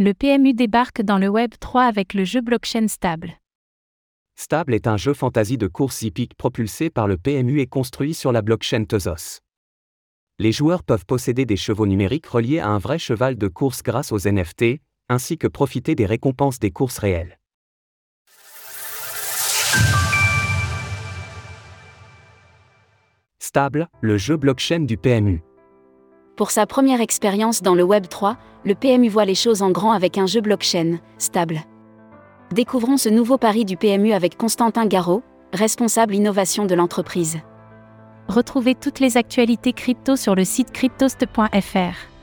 Le PMU débarque dans le Web 3 avec le jeu blockchain Stable. Stable est un jeu fantasy de course hippique propulsé par le PMU et construit sur la blockchain Tezos. Les joueurs peuvent posséder des chevaux numériques reliés à un vrai cheval de course grâce aux NFT, ainsi que profiter des récompenses des courses réelles. Stable, le jeu blockchain du PMU. Pour sa première expérience dans le Web 3, le PMU voit les choses en grand avec un jeu blockchain, stable. Découvrons ce nouveau pari du PMU avec Constantin Garot, responsable innovation de l'entreprise. Retrouvez toutes les actualités crypto sur le site cryptost.fr.